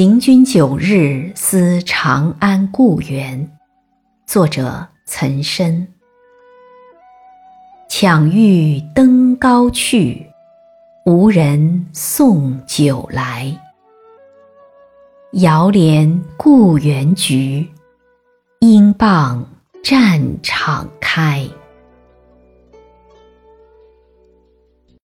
行军九日思长安故园，作者岑参。抢欲登高去，无人送酒来。遥怜故园菊，应傍战场开。